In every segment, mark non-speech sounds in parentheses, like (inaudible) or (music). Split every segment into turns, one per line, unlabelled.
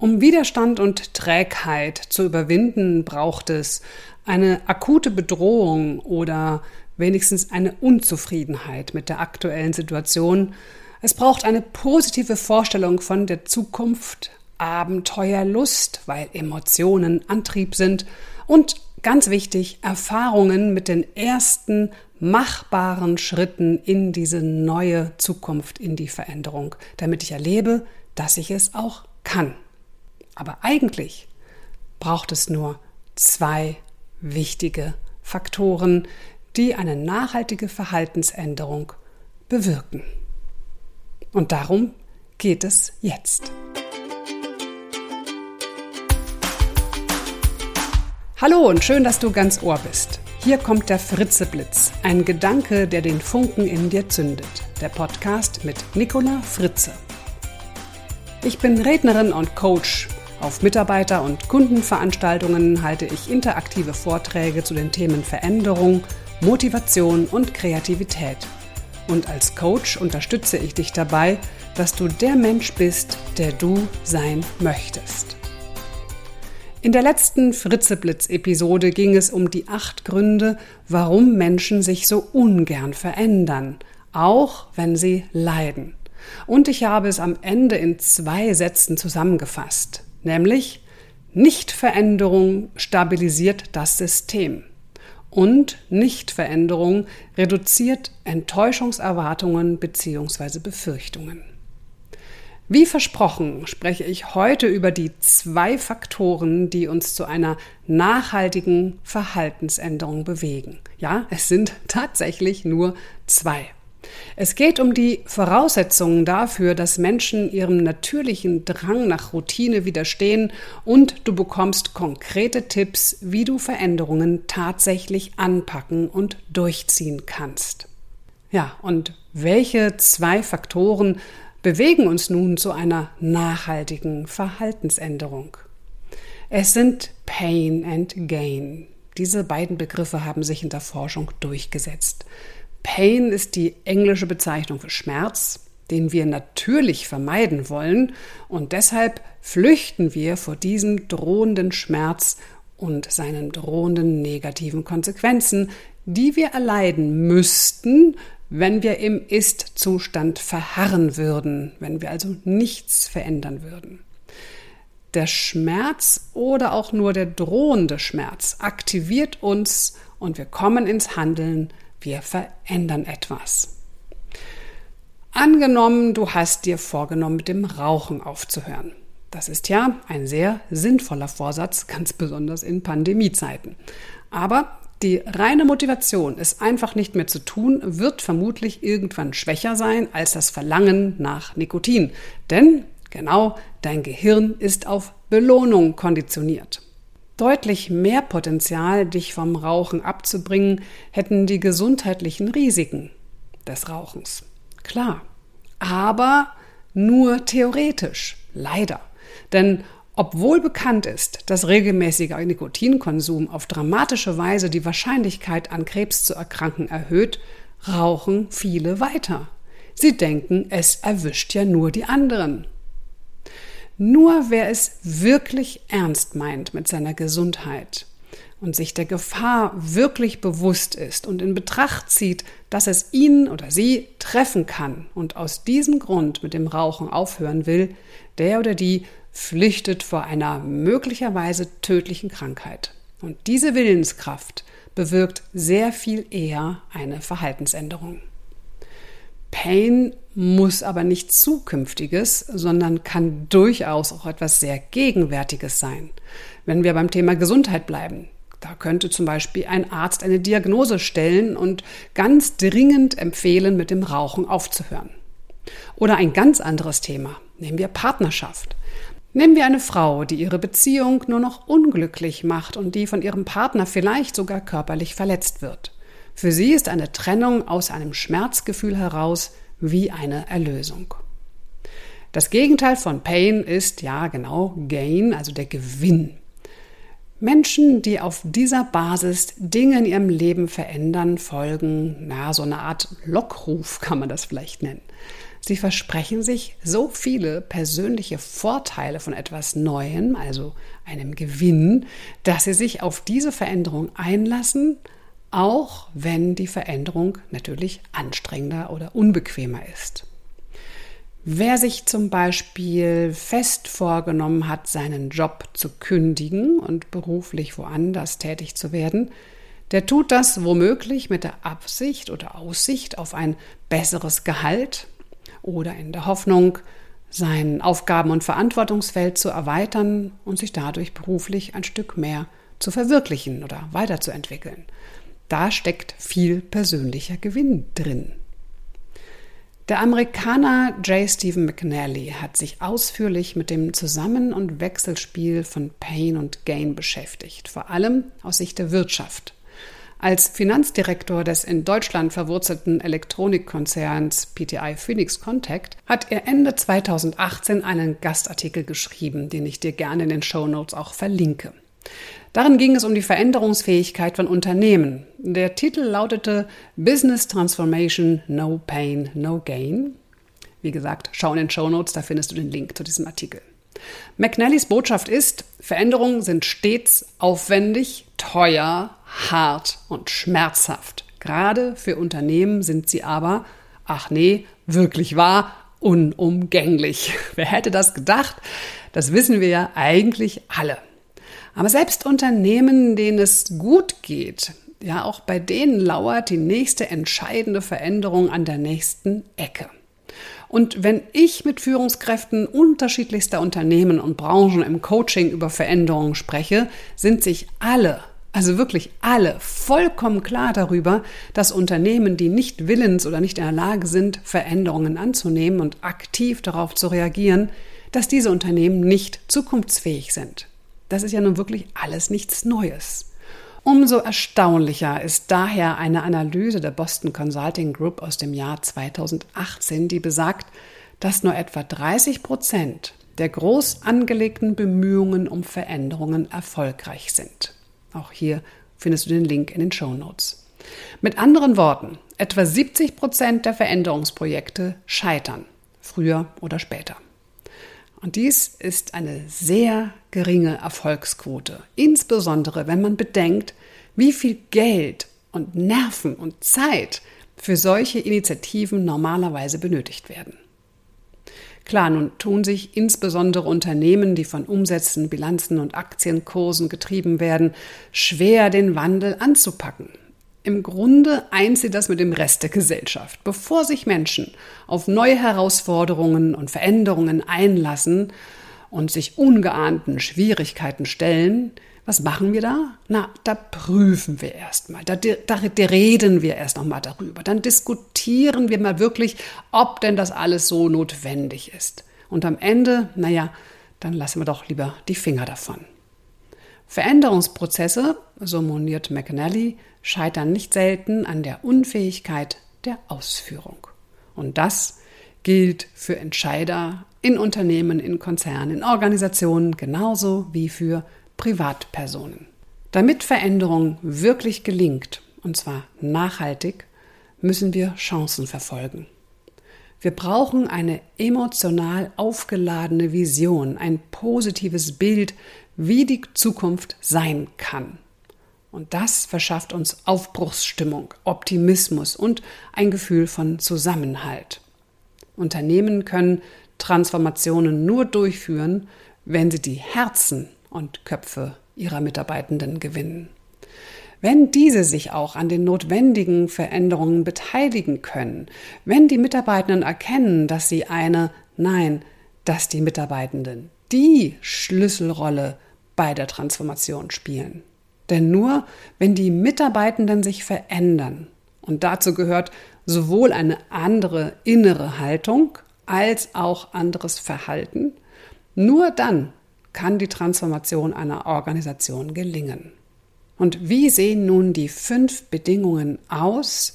Um Widerstand und Trägheit zu überwinden, braucht es eine akute Bedrohung oder wenigstens eine Unzufriedenheit mit der aktuellen Situation. Es braucht eine positive Vorstellung von der Zukunft, Abenteuerlust, weil Emotionen Antrieb sind und ganz wichtig, Erfahrungen mit den ersten machbaren Schritten in diese neue Zukunft, in die Veränderung, damit ich erlebe, dass ich es auch kann. Aber eigentlich braucht es nur zwei wichtige Faktoren, die eine nachhaltige Verhaltensänderung bewirken. Und darum geht es jetzt. Hallo und schön, dass du ganz Ohr bist. Hier kommt der Fritzeblitz, ein Gedanke, der den Funken in dir zündet. Der Podcast mit Nicola Fritze. Ich bin Rednerin und Coach auf Mitarbeiter- und Kundenveranstaltungen halte ich interaktive Vorträge zu den Themen Veränderung, Motivation und Kreativität. Und als Coach unterstütze ich dich dabei, dass du der Mensch bist, der du sein möchtest. In der letzten Fritzeblitz-Episode ging es um die acht Gründe, warum Menschen sich so ungern verändern, auch wenn sie leiden. Und ich habe es am Ende in zwei Sätzen zusammengefasst nämlich Nichtveränderung stabilisiert das System und Nichtveränderung reduziert Enttäuschungserwartungen bzw. Befürchtungen. Wie versprochen spreche ich heute über die zwei Faktoren, die uns zu einer nachhaltigen Verhaltensänderung bewegen. Ja, es sind tatsächlich nur zwei. Es geht um die Voraussetzungen dafür, dass Menschen ihrem natürlichen Drang nach Routine widerstehen und du bekommst konkrete Tipps, wie du Veränderungen tatsächlich anpacken und durchziehen kannst. Ja, und welche zwei Faktoren bewegen uns nun zu einer nachhaltigen Verhaltensänderung? Es sind Pain and Gain. Diese beiden Begriffe haben sich in der Forschung durchgesetzt. Pain ist die englische Bezeichnung für Schmerz, den wir natürlich vermeiden wollen und deshalb flüchten wir vor diesem drohenden Schmerz und seinen drohenden negativen Konsequenzen, die wir erleiden müssten, wenn wir im Ist-Zustand verharren würden, wenn wir also nichts verändern würden. Der Schmerz oder auch nur der drohende Schmerz aktiviert uns und wir kommen ins Handeln, wir verändern etwas. Angenommen, du hast dir vorgenommen, mit dem Rauchen aufzuhören. Das ist ja ein sehr sinnvoller Vorsatz, ganz besonders in Pandemiezeiten. Aber die reine Motivation, es einfach nicht mehr zu tun, wird vermutlich irgendwann schwächer sein als das Verlangen nach Nikotin. Denn genau dein Gehirn ist auf Belohnung konditioniert. Deutlich mehr Potenzial, dich vom Rauchen abzubringen, hätten die gesundheitlichen Risiken des Rauchens. Klar. Aber nur theoretisch. Leider. Denn obwohl bekannt ist, dass regelmäßiger Nikotinkonsum auf dramatische Weise die Wahrscheinlichkeit an Krebs zu erkranken erhöht, rauchen viele weiter. Sie denken, es erwischt ja nur die anderen. Nur wer es wirklich ernst meint mit seiner Gesundheit und sich der Gefahr wirklich bewusst ist und in Betracht zieht, dass es ihn oder sie treffen kann und aus diesem Grund mit dem Rauchen aufhören will, der oder die flüchtet vor einer möglicherweise tödlichen Krankheit. Und diese Willenskraft bewirkt sehr viel eher eine Verhaltensänderung. Pain muss aber nichts Zukünftiges, sondern kann durchaus auch etwas sehr Gegenwärtiges sein. Wenn wir beim Thema Gesundheit bleiben, da könnte zum Beispiel ein Arzt eine Diagnose stellen und ganz dringend empfehlen, mit dem Rauchen aufzuhören. Oder ein ganz anderes Thema, nehmen wir Partnerschaft. Nehmen wir eine Frau, die ihre Beziehung nur noch unglücklich macht und die von ihrem Partner vielleicht sogar körperlich verletzt wird. Für sie ist eine Trennung aus einem Schmerzgefühl heraus wie eine Erlösung. Das Gegenteil von Pain ist ja genau Gain, also der Gewinn. Menschen, die auf dieser Basis Dinge in ihrem Leben verändern, folgen, na, so eine Art Lockruf kann man das vielleicht nennen. Sie versprechen sich so viele persönliche Vorteile von etwas Neuem, also einem Gewinn, dass sie sich auf diese Veränderung einlassen, auch wenn die Veränderung natürlich anstrengender oder unbequemer ist. Wer sich zum Beispiel fest vorgenommen hat, seinen Job zu kündigen und beruflich woanders tätig zu werden, der tut das womöglich mit der Absicht oder Aussicht auf ein besseres Gehalt oder in der Hoffnung, sein Aufgaben- und Verantwortungsfeld zu erweitern und sich dadurch beruflich ein Stück mehr zu verwirklichen oder weiterzuentwickeln. Da steckt viel persönlicher Gewinn drin. Der Amerikaner J. Stephen McNally hat sich ausführlich mit dem Zusammen- und Wechselspiel von Pain und Gain beschäftigt, vor allem aus Sicht der Wirtschaft. Als Finanzdirektor des in Deutschland verwurzelten Elektronikkonzerns PTI Phoenix Contact hat er Ende 2018 einen Gastartikel geschrieben, den ich dir gerne in den Show Notes auch verlinke. Darin ging es um die Veränderungsfähigkeit von Unternehmen. Der Titel lautete Business Transformation No Pain, No Gain. Wie gesagt, schau in den Show Notes, da findest du den Link zu diesem Artikel. McNallys Botschaft ist, Veränderungen sind stets aufwendig, teuer, hart und schmerzhaft. Gerade für Unternehmen sind sie aber, ach nee, wirklich wahr, unumgänglich. (laughs) Wer hätte das gedacht? Das wissen wir ja eigentlich alle. Aber selbst Unternehmen, denen es gut geht, ja, auch bei denen lauert die nächste entscheidende Veränderung an der nächsten Ecke. Und wenn ich mit Führungskräften unterschiedlichster Unternehmen und Branchen im Coaching über Veränderungen spreche, sind sich alle, also wirklich alle, vollkommen klar darüber, dass Unternehmen, die nicht willens oder nicht in der Lage sind, Veränderungen anzunehmen und aktiv darauf zu reagieren, dass diese Unternehmen nicht zukunftsfähig sind. Das ist ja nun wirklich alles nichts Neues. Umso erstaunlicher ist daher eine Analyse der Boston Consulting Group aus dem Jahr 2018, die besagt, dass nur etwa 30 Prozent der groß angelegten Bemühungen um Veränderungen erfolgreich sind. Auch hier findest du den Link in den Show Notes. Mit anderen Worten, etwa 70 Prozent der Veränderungsprojekte scheitern, früher oder später. Und dies ist eine sehr geringe Erfolgsquote, insbesondere wenn man bedenkt, wie viel Geld und Nerven und Zeit für solche Initiativen normalerweise benötigt werden. Klar, nun tun sich insbesondere Unternehmen, die von Umsätzen, Bilanzen und Aktienkursen getrieben werden, schwer, den Wandel anzupacken. Im Grunde eint sie das mit dem Rest der Gesellschaft. Bevor sich Menschen auf neue Herausforderungen und Veränderungen einlassen und sich ungeahnten Schwierigkeiten stellen, was machen wir da? Na, da prüfen wir erstmal, da, da, reden wir erst nochmal darüber, dann diskutieren wir mal wirklich, ob denn das alles so notwendig ist. Und am Ende, naja, dann lassen wir doch lieber die Finger davon. Veränderungsprozesse, so moniert McNally, scheitern nicht selten an der Unfähigkeit der Ausführung. Und das gilt für Entscheider in Unternehmen, in Konzernen, in Organisationen genauso wie für Privatpersonen. Damit Veränderung wirklich gelingt, und zwar nachhaltig, müssen wir Chancen verfolgen. Wir brauchen eine emotional aufgeladene Vision, ein positives Bild, wie die Zukunft sein kann. Und das verschafft uns Aufbruchsstimmung, Optimismus und ein Gefühl von Zusammenhalt. Unternehmen können Transformationen nur durchführen, wenn sie die Herzen und Köpfe ihrer Mitarbeitenden gewinnen. Wenn diese sich auch an den notwendigen Veränderungen beteiligen können, wenn die Mitarbeitenden erkennen, dass sie eine, nein, dass die Mitarbeitenden die Schlüsselrolle bei der Transformation spielen. Denn nur wenn die Mitarbeitenden sich verändern, und dazu gehört sowohl eine andere innere Haltung als auch anderes Verhalten, nur dann kann die Transformation einer Organisation gelingen. Und wie sehen nun die fünf Bedingungen aus,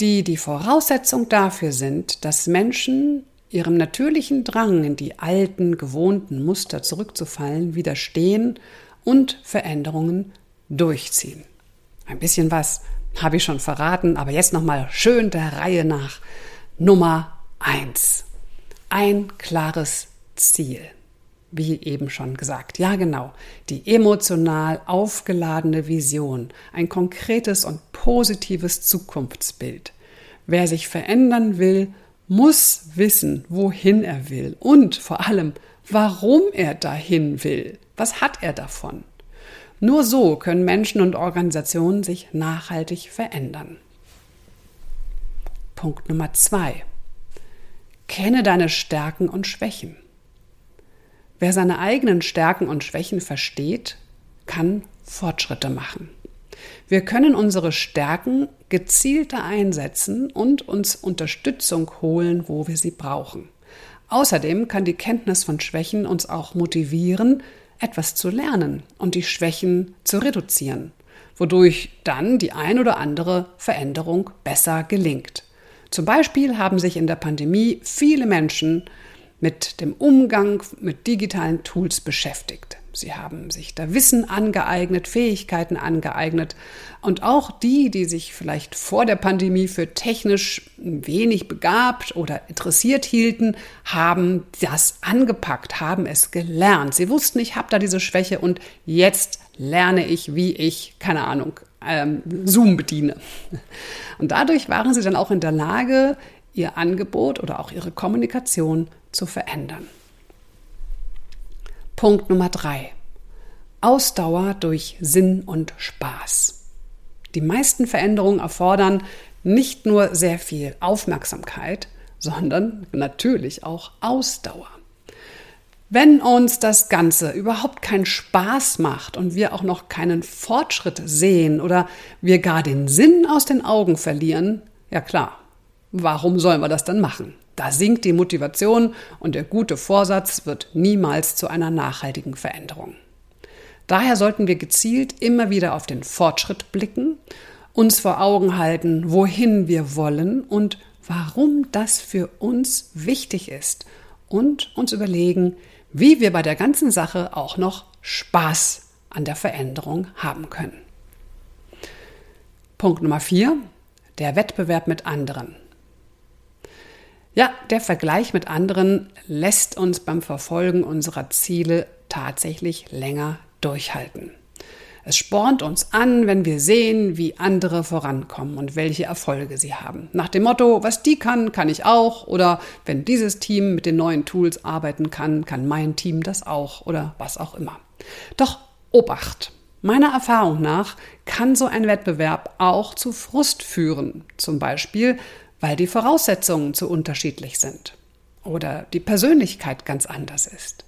die die Voraussetzung dafür sind, dass Menschen ihrem natürlichen Drang in die alten, gewohnten Muster zurückzufallen, widerstehen und Veränderungen durchziehen? Ein bisschen was habe ich schon verraten, aber jetzt nochmal schön der Reihe nach. Nummer eins. Ein klares Ziel. Wie eben schon gesagt. Ja, genau. Die emotional aufgeladene Vision. Ein konkretes und positives Zukunftsbild. Wer sich verändern will, muss wissen, wohin er will und vor allem, warum er dahin will. Was hat er davon? Nur so können Menschen und Organisationen sich nachhaltig verändern. Punkt Nummer zwei. Kenne deine Stärken und Schwächen. Wer seine eigenen Stärken und Schwächen versteht, kann Fortschritte machen. Wir können unsere Stärken gezielter einsetzen und uns Unterstützung holen, wo wir sie brauchen. Außerdem kann die Kenntnis von Schwächen uns auch motivieren, etwas zu lernen und die Schwächen zu reduzieren, wodurch dann die ein oder andere Veränderung besser gelingt. Zum Beispiel haben sich in der Pandemie viele Menschen mit dem Umgang mit digitalen Tools beschäftigt. Sie haben sich da Wissen angeeignet, Fähigkeiten angeeignet. Und auch die, die sich vielleicht vor der Pandemie für technisch wenig begabt oder interessiert hielten, haben das angepackt, haben es gelernt. Sie wussten, ich habe da diese Schwäche und jetzt lerne ich, wie ich, keine Ahnung, ähm, Zoom bediene. Und dadurch waren sie dann auch in der Lage, ihr Angebot oder auch ihre Kommunikation zu verändern. Punkt Nummer drei. Ausdauer durch Sinn und Spaß. Die meisten Veränderungen erfordern nicht nur sehr viel Aufmerksamkeit, sondern natürlich auch Ausdauer. Wenn uns das Ganze überhaupt keinen Spaß macht und wir auch noch keinen Fortschritt sehen oder wir gar den Sinn aus den Augen verlieren, ja klar, warum sollen wir das dann machen? Da sinkt die Motivation und der gute Vorsatz wird niemals zu einer nachhaltigen Veränderung. Daher sollten wir gezielt immer wieder auf den Fortschritt blicken, uns vor Augen halten, wohin wir wollen und warum das für uns wichtig ist und uns überlegen, wie wir bei der ganzen Sache auch noch Spaß an der Veränderung haben können. Punkt Nummer vier: Der Wettbewerb mit anderen. Ja, der Vergleich mit anderen lässt uns beim Verfolgen unserer Ziele tatsächlich länger durchhalten. Es spornt uns an, wenn wir sehen, wie andere vorankommen und welche Erfolge sie haben. Nach dem Motto, was die kann, kann ich auch. Oder wenn dieses Team mit den neuen Tools arbeiten kann, kann mein Team das auch. Oder was auch immer. Doch Obacht! Meiner Erfahrung nach kann so ein Wettbewerb auch zu Frust führen. Zum Beispiel, weil die Voraussetzungen zu unterschiedlich sind oder die Persönlichkeit ganz anders ist.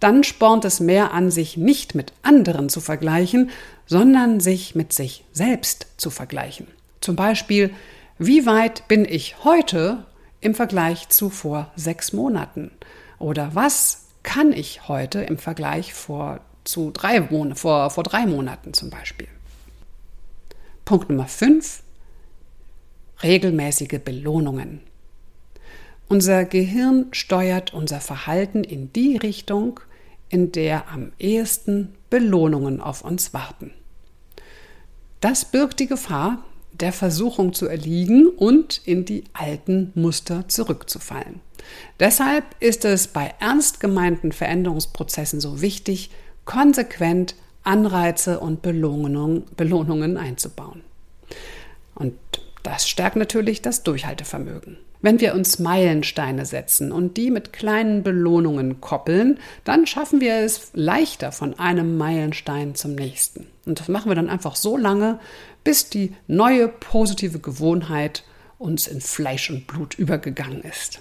Dann spornt es mehr an, sich nicht mit anderen zu vergleichen, sondern sich mit sich selbst zu vergleichen. Zum Beispiel, wie weit bin ich heute im Vergleich zu vor sechs Monaten? Oder was kann ich heute im Vergleich vor, zu drei, vor, vor drei Monaten zum Beispiel? Punkt Nummer fünf regelmäßige Belohnungen. Unser Gehirn steuert unser Verhalten in die Richtung, in der am ehesten Belohnungen auf uns warten. Das birgt die Gefahr, der Versuchung zu erliegen und in die alten Muster zurückzufallen. Deshalb ist es bei ernst gemeinten Veränderungsprozessen so wichtig, konsequent Anreize und Belohnungen, Belohnungen einzubauen. Und das stärkt natürlich das Durchhaltevermögen. Wenn wir uns Meilensteine setzen und die mit kleinen Belohnungen koppeln, dann schaffen wir es leichter von einem Meilenstein zum nächsten. Und das machen wir dann einfach so lange, bis die neue positive Gewohnheit uns in Fleisch und Blut übergegangen ist.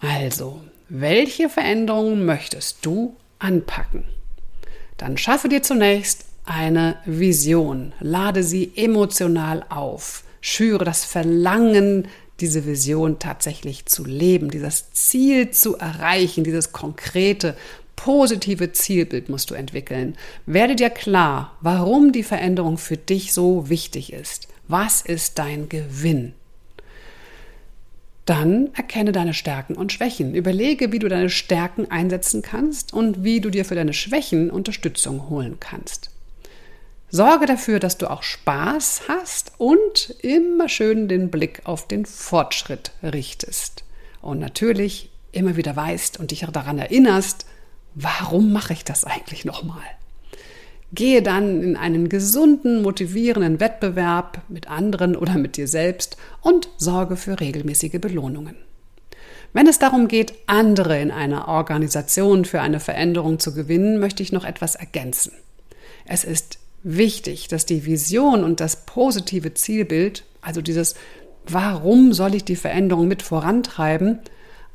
Also, welche Veränderungen möchtest du anpacken? Dann schaffe dir zunächst eine Vision, lade sie emotional auf schüre das Verlangen, diese Vision tatsächlich zu leben, dieses Ziel zu erreichen, dieses konkrete, positive Zielbild musst du entwickeln. Werde dir klar, warum die Veränderung für dich so wichtig ist. Was ist dein Gewinn? Dann erkenne deine Stärken und Schwächen. Überlege, wie du deine Stärken einsetzen kannst und wie du dir für deine Schwächen Unterstützung holen kannst. Sorge dafür, dass du auch Spaß hast und immer schön den Blick auf den Fortschritt richtest. und natürlich immer wieder weißt und dich daran erinnerst, warum mache ich das eigentlich nochmal? Gehe dann in einen gesunden, motivierenden Wettbewerb mit anderen oder mit dir selbst und sorge für regelmäßige Belohnungen. Wenn es darum geht, andere in einer Organisation für eine Veränderung zu gewinnen, möchte ich noch etwas ergänzen. Es ist wichtig, dass die Vision und das positive Zielbild, also dieses Warum soll ich die Veränderung mit vorantreiben,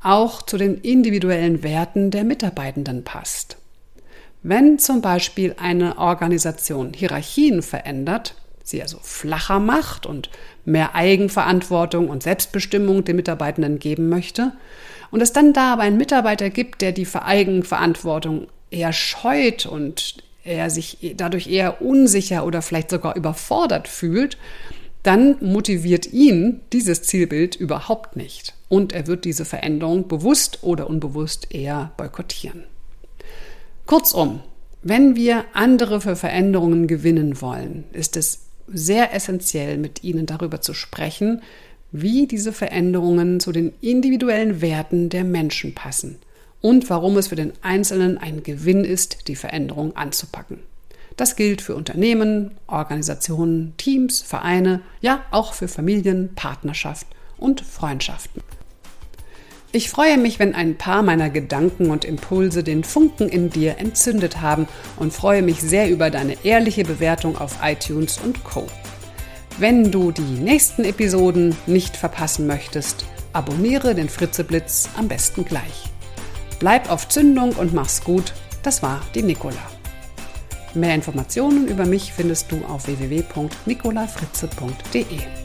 auch zu den individuellen Werten der Mitarbeitenden passt. Wenn zum Beispiel eine Organisation Hierarchien verändert, sie also flacher macht und mehr Eigenverantwortung und Selbstbestimmung den Mitarbeitenden geben möchte, und es dann da aber einen Mitarbeiter gibt, der die Eigenverantwortung eher scheut und er sich dadurch eher unsicher oder vielleicht sogar überfordert fühlt, dann motiviert ihn dieses Zielbild überhaupt nicht. Und er wird diese Veränderung bewusst oder unbewusst eher boykottieren. Kurzum, wenn wir andere für Veränderungen gewinnen wollen, ist es sehr essentiell, mit ihnen darüber zu sprechen, wie diese Veränderungen zu den individuellen Werten der Menschen passen und warum es für den Einzelnen ein Gewinn ist, die Veränderung anzupacken. Das gilt für Unternehmen, Organisationen, Teams, Vereine, ja auch für Familien, Partnerschaft und Freundschaften. Ich freue mich, wenn ein paar meiner Gedanken und Impulse den Funken in dir entzündet haben und freue mich sehr über deine ehrliche Bewertung auf iTunes und Co. Wenn du die nächsten Episoden nicht verpassen möchtest, abonniere den Fritzeblitz am besten gleich. Bleib auf Zündung und mach's gut. Das war die Nicola. Mehr Informationen über mich findest du auf www.nicolafritze.de.